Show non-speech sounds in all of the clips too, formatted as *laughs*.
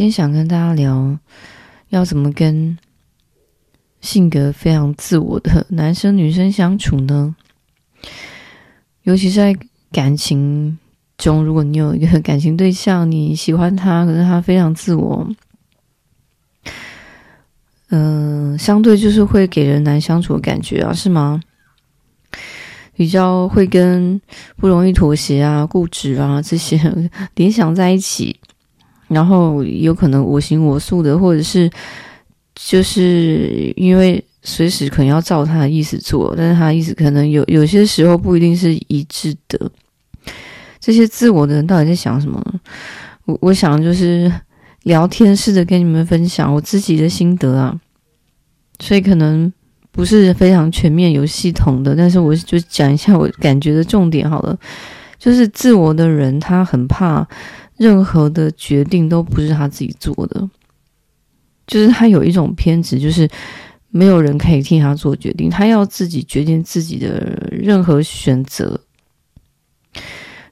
今天想跟大家聊，要怎么跟性格非常自我的男生女生相处呢？尤其是在感情中，如果你有一个感情对象，你喜欢他，可是他非常自我，嗯、相对就是会给人难相处的感觉啊，是吗？比较会跟不容易妥协啊、固执啊这些 *laughs* 联想在一起，然后有可能我行我素的，或者是就是因为随时可能要照他的意思做，但是他的意思可能有有些时候不一定是一致的。这些自我的人到底在想什么？我我想就是聊天，式的跟你们分享我自己的心得啊，所以可能。不是非常全面、有系统的，但是我就讲一下我感觉的重点好了。就是自我的人，他很怕任何的决定都不是他自己做的，就是他有一种偏执，就是没有人可以替他做决定，他要自己决定自己的任何选择。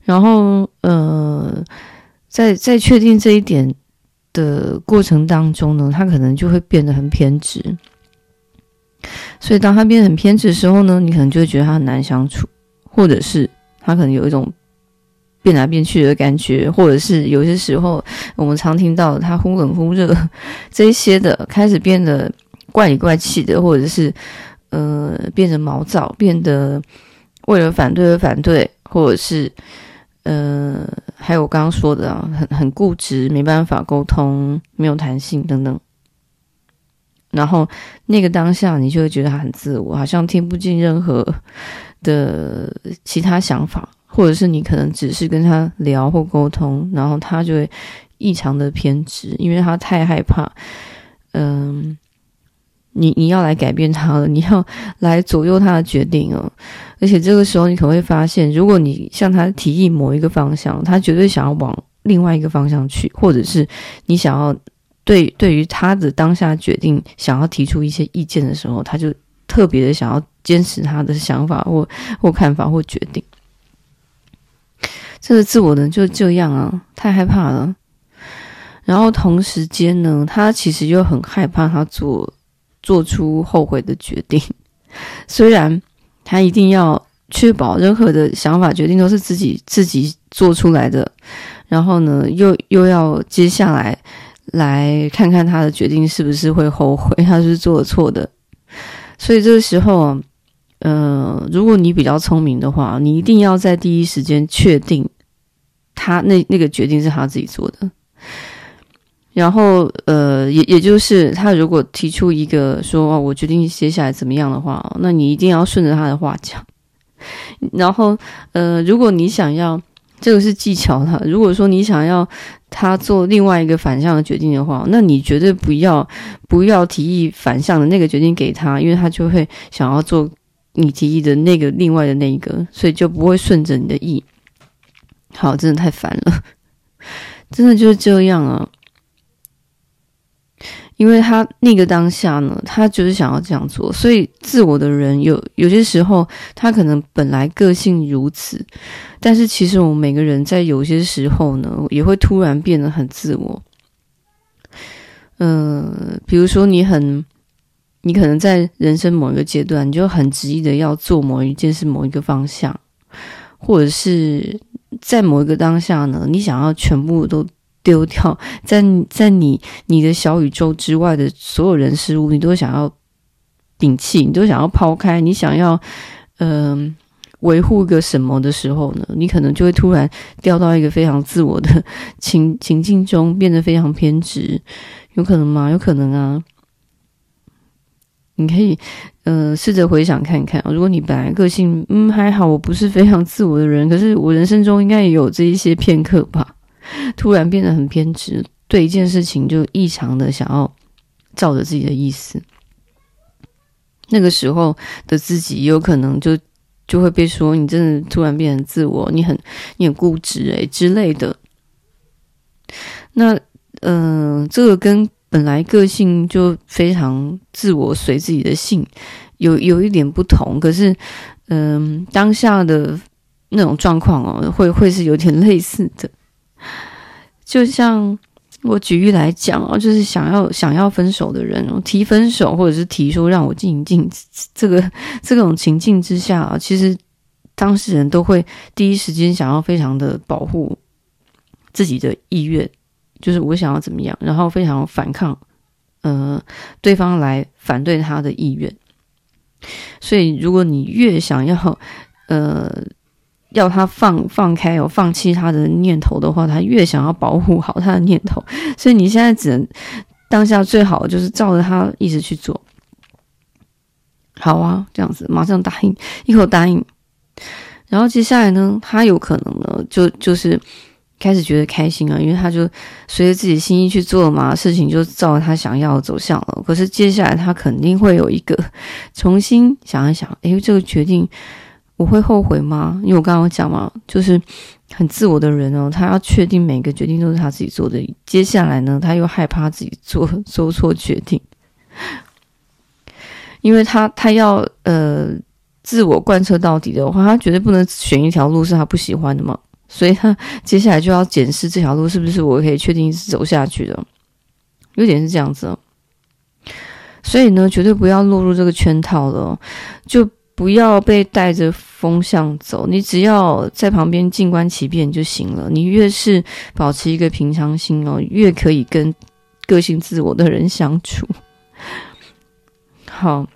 然后，呃，在在确定这一点的过程当中呢，他可能就会变得很偏执。所以，当他变得很偏执的时候呢，你可能就会觉得他很难相处，或者是他可能有一种变来变去的感觉，或者是有些时候我们常听到他忽冷忽热这一些的，开始变得怪里怪气的，或者是呃变得毛躁，变得为了反对而反对，或者是呃还有我刚刚说的啊，很很固执，没办法沟通，没有弹性等等。然后那个当下，你就会觉得他很自我，好像听不进任何的其他想法，或者是你可能只是跟他聊或沟通，然后他就会异常的偏执，因为他太害怕，嗯，你你要来改变他了，你要来左右他的决定哦。而且这个时候，你可能会发现，如果你向他提议某一个方向，他绝对想要往另外一个方向去，或者是你想要。对，对于他的当下决定，想要提出一些意见的时候，他就特别的想要坚持他的想法或或看法或决定。这个自我呢，就这样啊，太害怕了。然后同时间呢，他其实又很害怕他做做出后悔的决定。*laughs* 虽然他一定要确保任何的想法决定都是自己自己做出来的，然后呢，又又要接下来。来看看他的决定是不是会后悔，他是做错的。所以这个时候，呃，如果你比较聪明的话，你一定要在第一时间确定他那那个决定是他自己做的。然后，呃，也也就是他如果提出一个说，哦，我决定接下来怎么样的话，那你一定要顺着他的话讲。然后，呃，如果你想要。这个是技巧的。如果说你想要他做另外一个反向的决定的话，那你绝对不要不要提议反向的那个决定给他，因为他就会想要做你提议的那个另外的那一个，所以就不会顺着你的意。好，真的太烦了，*laughs* 真的就是这样啊。因为他那个当下呢，他就是想要这样做，所以自我的人有有些时候，他可能本来个性如此，但是其实我们每个人在有些时候呢，也会突然变得很自我。嗯、比如说你很，你可能在人生某一个阶段，你就很执意的要做某一件事、某一个方向，或者是在某一个当下呢，你想要全部都。丢掉，在在你你的小宇宙之外的所有人事物，你都想要摒弃，你都想要抛开，你想要嗯、呃、维护一个什么的时候呢？你可能就会突然掉到一个非常自我的情情境中，变得非常偏执，有可能吗？有可能啊。你可以呃试着回想看看，如果你本来个性嗯还好，我不是非常自我的人，可是我人生中应该也有这一些片刻吧。突然变得很偏执，对一件事情就异常的想要照着自己的意思。那个时候的自己有可能就就会被说你真的突然变成自我，你很你很固执诶之类的。那嗯、这个跟本来个性就非常自我随自己的性有有一点不同，可是嗯、当下的那种状况哦，会会是有点类似的。就像我举例来讲哦，就是想要想要分手的人哦，提分手或者是提说让我静一静这个 *laughs* 这种情境之下啊，其实当事人都会第一时间想要非常的保护自己的意愿，就是我想要怎么样，然后非常反抗呃对方来反对他的意愿。所以如果你越想要呃。要他放放开哦，放弃他的念头的话，他越想要保护好他的念头，所以你现在只能当下最好就是照着他意思去做。好啊，这样子马上答应，一口答应。然后接下来呢，他有可能呢，就就是开始觉得开心啊，因为他就随着自己心意去做嘛，事情就照他想要的走向了。可是接下来他肯定会有一个重新想一想，诶，这个决定。我会后悔吗？因为我刚刚讲嘛，就是很自我的人哦，他要确定每个决定都是他自己做的。接下来呢，他又害怕自己做做错决定，因为他他要呃自我贯彻到底的话，他绝对不能选一条路是他不喜欢的嘛。所以他接下来就要检视这条路是不是我可以确定是走下去的，有点是这样子哦。所以呢，绝对不要落入这个圈套了，就。不要被带着风向走，你只要在旁边静观其变就行了。你越是保持一个平常心哦，越可以跟个性自我的人相处。好，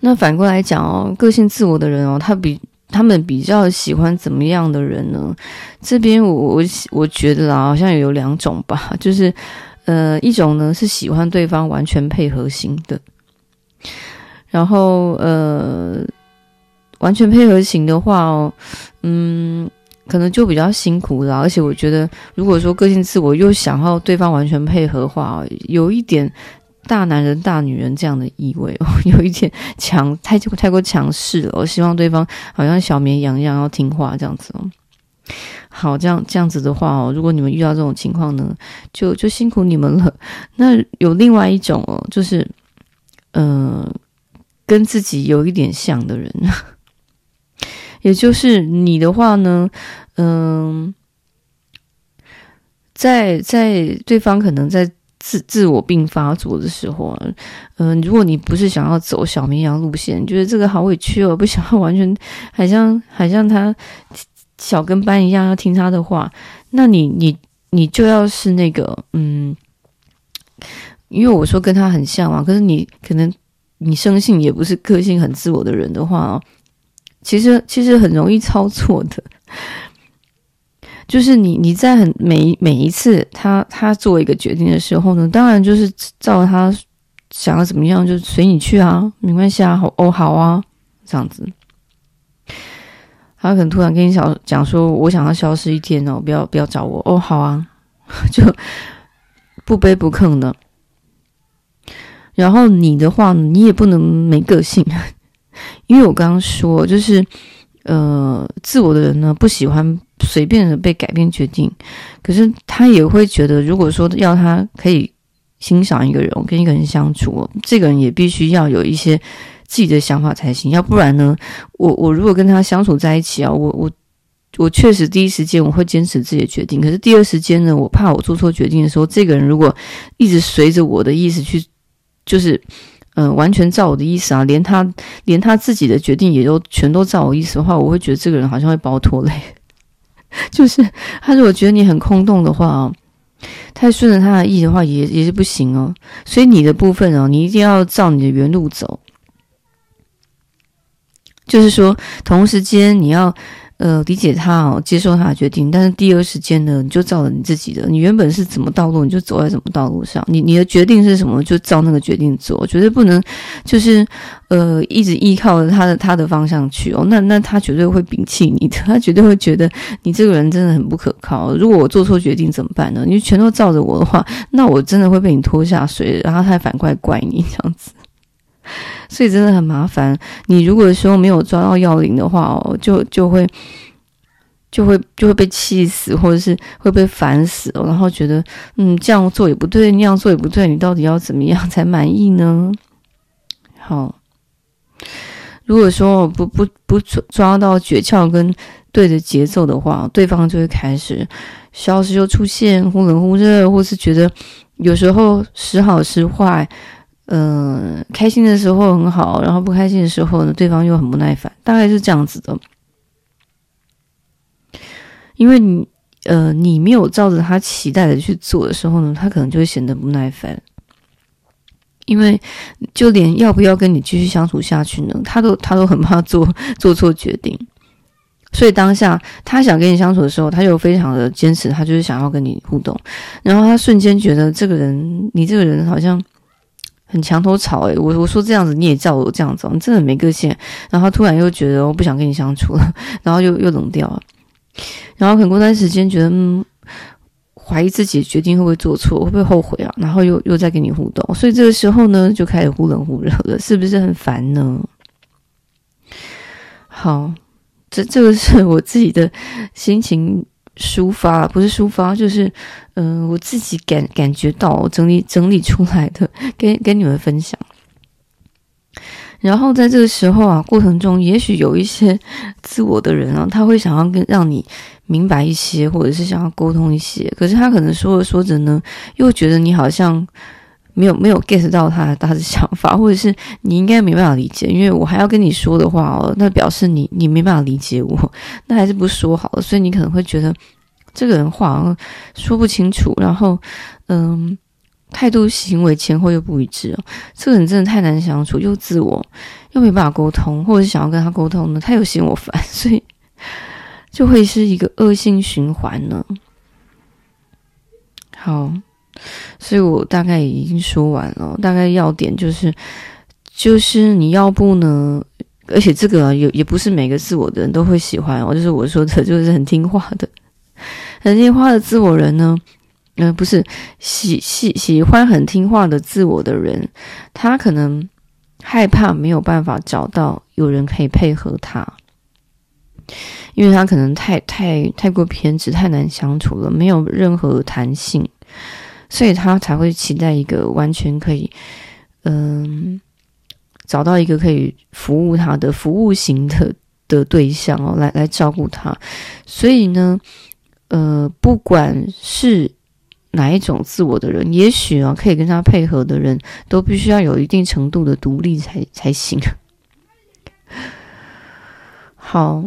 那反过来讲哦，个性自我的人哦，他比他们比较喜欢怎么样的人呢？这边我我我觉得啊，好像有两种吧，*laughs* 就是呃，一种呢是喜欢对方完全配合型的。然后，呃，完全配合型的话哦，嗯，可能就比较辛苦了。而且我觉得，如果说个性自我又想要对方完全配合的话，有一点大男人大女人这样的意味哦，*laughs* 有一点强，太太过强势了。我希望对方好像小绵羊一样要听话这样子哦。好，这样这样子的话哦，如果你们遇到这种情况呢，就就辛苦你们了。那有另外一种哦，就是，嗯、跟自己有一点像的人，*laughs* 也就是你的话呢，嗯，在在对方可能在自自我病发作的时候啊，嗯，如果你不是想要走小绵羊路线，觉得这个好委屈哦，不想要 *laughs* 完全，好像好像他小跟班一样要听他的话，那你你你就要是那个嗯，因为我说跟他很像嘛，可是你可能。你生性也不是个性很自我的人的话哦，其实其实很容易操作的，就是你你在很每每一次他他做一个决定的时候呢，当然就是照他想要怎么样就随你去啊，没关系啊，好哦好啊，这样子，他可能突然跟你讲讲说，我想要消失一天哦，不要不要找我哦，好啊，*laughs* 就不卑不亢的。然后你的话，你也不能没个性，*laughs* 因为我刚刚说，就是呃，自我的人呢，不喜欢随便的被改变决定，可是他也会觉得，如果说要他可以欣赏一个人，跟一个人相处，这个人也必须要有一些自己的想法才行，要不然呢，我我如果跟他相处在一起啊，我我我确实第一时间我会坚持自己的决定，可是第二时间呢，我怕我做错决定的时候，这个人如果一直随着我的意思去。就是，呃，完全照我的意思啊，连他连他自己的决定也都全都照我意思的话，我会觉得这个人好像会把我拖累。*laughs* 就是他如果觉得你很空洞的话，太顺着他的意的话也也是不行哦。所以你的部分哦，你一定要照你的原路走。就是说，同时间你要。呃，理解他哦，接受他的决定，但是第二时间呢，你就照着你自己的，你原本是怎么道路，你就走在什么道路上。你你的决定是什么，就照那个决定走，绝对不能就是呃一直依靠着他的他的方向去哦。那那他绝对会摒弃你的，他绝对会觉得你这个人真的很不可靠。如果我做错决定怎么办呢？你全都照着我的话，那我真的会被你拖下水，然后他还反过来怪你这样子。所以真的很麻烦。你如果说没有抓到要领的话哦，就就会就会就会被气死，或者是会被烦死。然后觉得嗯，这样做也不对，那样做也不对，你到底要怎么样才满意呢？好，如果说不不不抓到诀窍跟对的节奏的话，对方就会开始消失又出现，忽冷忽热，或是觉得有时候时好时坏，嗯、呃，开心的时候很好，然后不开心的时候呢，对方又很不耐烦，大概是这样子的。因为你呃，你没有照着他期待的去做的时候呢，他可能就会显得不耐烦。因为就连要不要跟你继续相处下去呢，他都他都很怕做做错决定，所以当下他想跟你相处的时候，他又非常的坚持，他就是想要跟你互动，然后他瞬间觉得这个人，你这个人好像很墙头草诶，我我说这样子你也叫我这样子，你真的没个性，然后突然又觉得我不想跟你相处了，*laughs* 然后又又冷掉了，然后很过段时间觉得嗯。怀疑自己决定会不会做错，会不会后悔啊？然后又又在跟你互动，所以这个时候呢，就开始忽冷忽热了，是不是很烦呢？好，这这个是我自己的心情抒发，不是抒发，就是嗯、我自己感感觉到整理整理出来的，*laughs* 跟跟你们分享。然后在这个时候啊，过程中也许有一些自我的人啊，他会想要跟让你。明白一些，或者是想要沟通一些，可是他可能说着说着呢，又觉得你好像没有没有 get 到他的大致想法，或者是你应该没办法理解，因为我还要跟你说的话哦，那表示你你没办法理解我，那还是不说好了。所以你可能会觉得这个人话说不清楚，然后嗯，态度行为前后又不一致哦，这个人真的太难相处，又自我又没办法沟通，或者是想要跟他沟通呢，他又嫌我烦，*laughs* 所以。就会是一个恶性循环呢。好，所以我大概已经说完了。大概要点就是，就是你要不呢，而且这个也也不是每个自我的人都会喜欢哦。就是我说的，就是很听话的、很听话的自我人呢，嗯、呃，不是喜喜喜欢很听话的自我的人，他可能害怕没有办法找到有人可以配合他。因为他可能太太太过偏执，太难相处了，没有任何弹性，所以他才会期待一个完全可以，嗯，找到一个可以服务他的服务型的的对象哦，来来照顾他。所以呢，呃，不管是哪一种自我的人，也许啊，可以跟他配合的人都必须要有一定程度的独立才才行。好。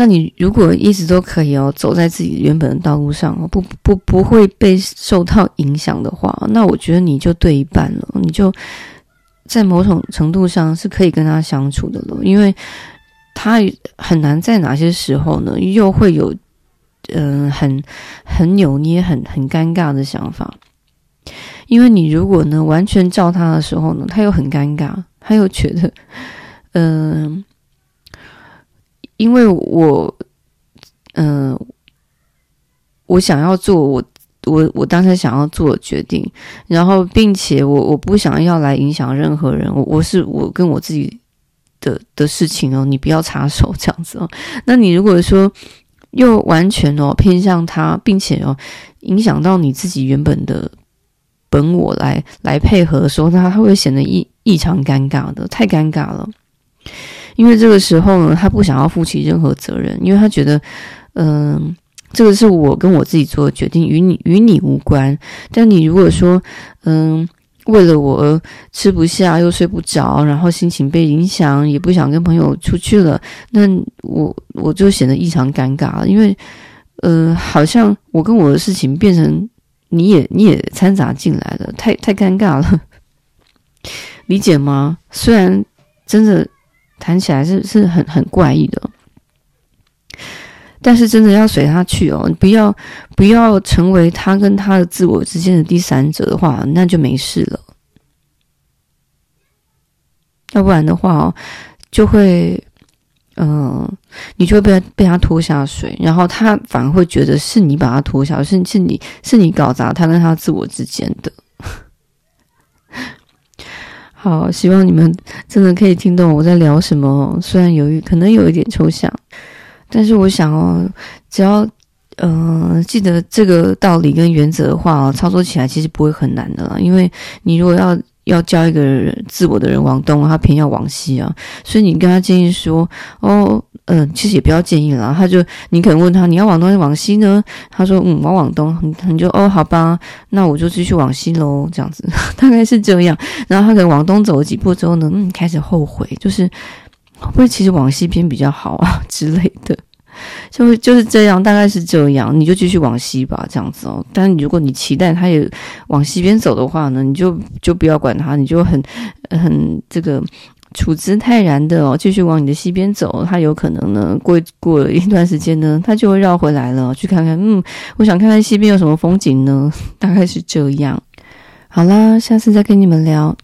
那你如果一直都可以哦，走在自己原本的道路上哦，不不不会被受到影响的话，那我觉得你就对一半了，你就在某种程度上是可以跟他相处的了，因为他很难在哪些时候呢，又会有嗯、很很扭捏、很很尴尬的想法，因为你如果呢完全照他的时候呢，他又很尴尬，他又觉得嗯。因为我，嗯、我想要做我我我当时想要做的决定，然后并且我我不想要来影响任何人，我我是我跟我自己的的事情哦，你不要插手这样子哦。那你如果说又完全哦偏向他，并且哦影响到你自己原本的本我来来配合的时候，他他会显得异异常尴尬的，太尴尬了。因为这个时候呢，他不想要负起任何责任，因为他觉得，嗯、这个是我跟我自己做的决定，与你与你无关。但你如果说，嗯、为了我而吃不下又睡不着，然后心情被影响，也不想跟朋友出去了，那我我就显得异常尴尬。因为，呃，好像我跟我的事情变成你也你也掺杂进来了，太太尴尬了，*laughs* 理解吗？虽然真的。谈起来是是很很怪异的，但是真的要随他去哦，不要不要成为他跟他的自我之间的第三者的话，那就没事了。要不然的话哦，就会嗯、你就会被他被他拖下水，然后他反而会觉得是你把他拖下，是是你是你搞砸他跟他自我之间的。好，希望你们真的可以听懂我在聊什么。虽然有一可能有一点抽象，但是我想哦，只要嗯、记得这个道理跟原则的话哦，操作起来其实不会很难的啦。因为你如果要要叫一个人自我的人往东，他偏要往西啊。所以你跟他建议说，哦，嗯、其实也不要建议了。他就你可能问他，你要往东还是往西呢？他说，嗯，往往东。你你就哦，好吧，那我就继续往西喽。这样子 *laughs* 大概是这样。然后他可能往东走了几步之后呢，嗯，开始后悔，就是 *laughs* 会不会其实往西边比较好啊之类的。就会就是这样，大概是这样，你就继续往西吧，这样子哦。但如果你期待他也往西边走的话呢，你就就不要管他，你就很很这个处之泰然的哦，继续往你的西边走。他有可能呢，过过一段时间呢，他就会绕回来了，去看看，嗯，我想看看西边有什么风景呢？*laughs* 大概是这样。好啦，下次再跟你们聊。